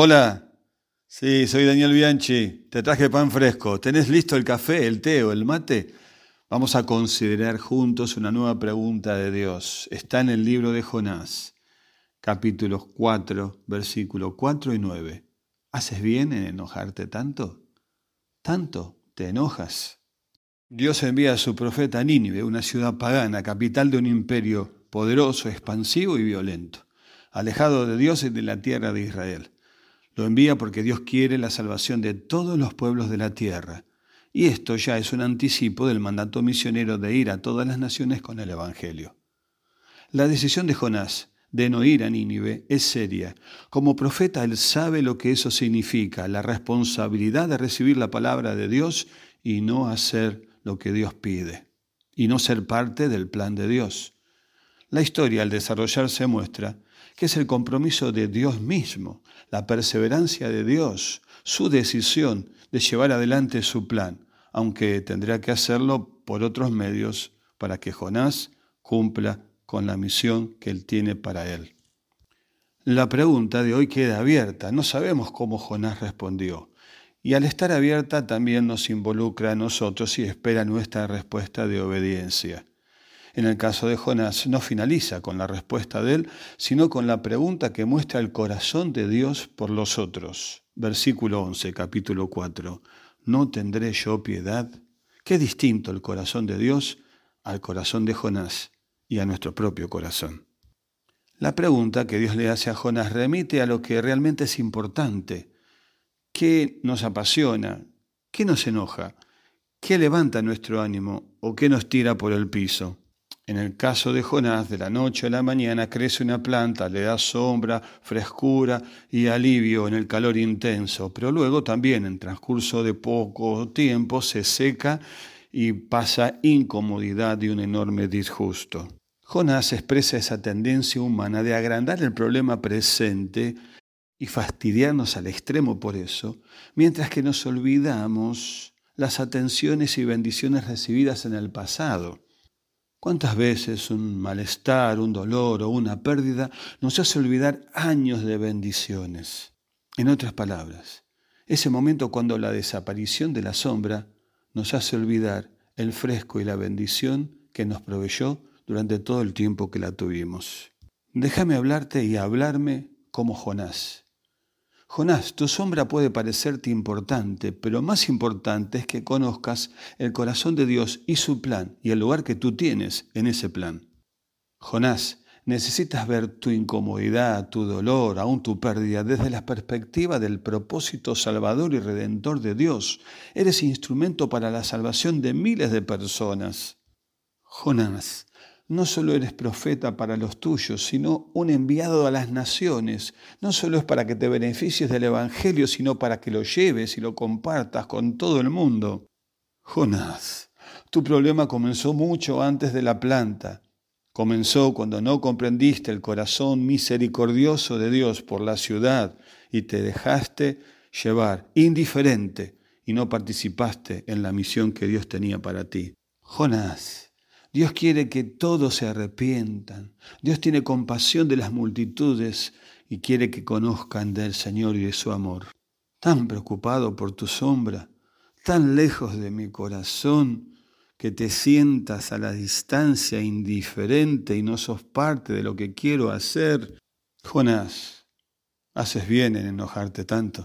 Hola, sí, soy Daniel Bianchi. Te traje pan fresco. ¿Tenés listo el café, el té o el mate? Vamos a considerar juntos una nueva pregunta de Dios. Está en el libro de Jonás, capítulos 4, versículos 4 y 9. ¿Haces bien en enojarte tanto? ¿Tanto te enojas? Dios envía a su profeta Nínive, una ciudad pagana, capital de un imperio poderoso, expansivo y violento, alejado de Dios y de la tierra de Israel. Lo envía porque Dios quiere la salvación de todos los pueblos de la tierra. Y esto ya es un anticipo del mandato misionero de ir a todas las naciones con el Evangelio. La decisión de Jonás de no ir a Nínive es seria. Como profeta él sabe lo que eso significa, la responsabilidad de recibir la palabra de Dios y no hacer lo que Dios pide, y no ser parte del plan de Dios. La historia al desarrollarse muestra que es el compromiso de Dios mismo, la perseverancia de Dios, su decisión de llevar adelante su plan, aunque tendrá que hacerlo por otros medios para que Jonás cumpla con la misión que él tiene para él. La pregunta de hoy queda abierta, no sabemos cómo Jonás respondió, y al estar abierta también nos involucra a nosotros y espera nuestra respuesta de obediencia. En el caso de Jonás no finaliza con la respuesta de él, sino con la pregunta que muestra el corazón de Dios por los otros. Versículo 11, capítulo 4. ¿No tendré yo piedad? Qué distinto el corazón de Dios al corazón de Jonás y a nuestro propio corazón. La pregunta que Dios le hace a Jonás remite a lo que realmente es importante. ¿Qué nos apasiona? ¿Qué nos enoja? ¿Qué levanta nuestro ánimo o qué nos tira por el piso? En el caso de Jonás, de la noche a la mañana crece una planta, le da sombra, frescura y alivio en el calor intenso, pero luego también en transcurso de poco tiempo se seca y pasa incomodidad y un enorme disgusto. Jonás expresa esa tendencia humana de agrandar el problema presente y fastidiarnos al extremo por eso, mientras que nos olvidamos las atenciones y bendiciones recibidas en el pasado. ¿Cuántas veces un malestar, un dolor o una pérdida nos hace olvidar años de bendiciones? En otras palabras, ese momento cuando la desaparición de la sombra nos hace olvidar el fresco y la bendición que nos proveyó durante todo el tiempo que la tuvimos. Déjame hablarte y hablarme como Jonás. Jonás, tu sombra puede parecerte importante, pero más importante es que conozcas el corazón de Dios y su plan y el lugar que tú tienes en ese plan. Jonás, necesitas ver tu incomodidad, tu dolor, aún tu pérdida desde la perspectiva del propósito salvador y redentor de Dios. Eres instrumento para la salvación de miles de personas. Jonás, no solo eres profeta para los tuyos, sino un enviado a las naciones. No solo es para que te beneficies del Evangelio, sino para que lo lleves y lo compartas con todo el mundo. Jonás, tu problema comenzó mucho antes de la planta. Comenzó cuando no comprendiste el corazón misericordioso de Dios por la ciudad y te dejaste llevar indiferente y no participaste en la misión que Dios tenía para ti. Jonás, Dios quiere que todos se arrepientan. Dios tiene compasión de las multitudes y quiere que conozcan del Señor y de su amor. Tan preocupado por tu sombra, tan lejos de mi corazón, que te sientas a la distancia indiferente y no sos parte de lo que quiero hacer. Jonás, haces bien en enojarte tanto.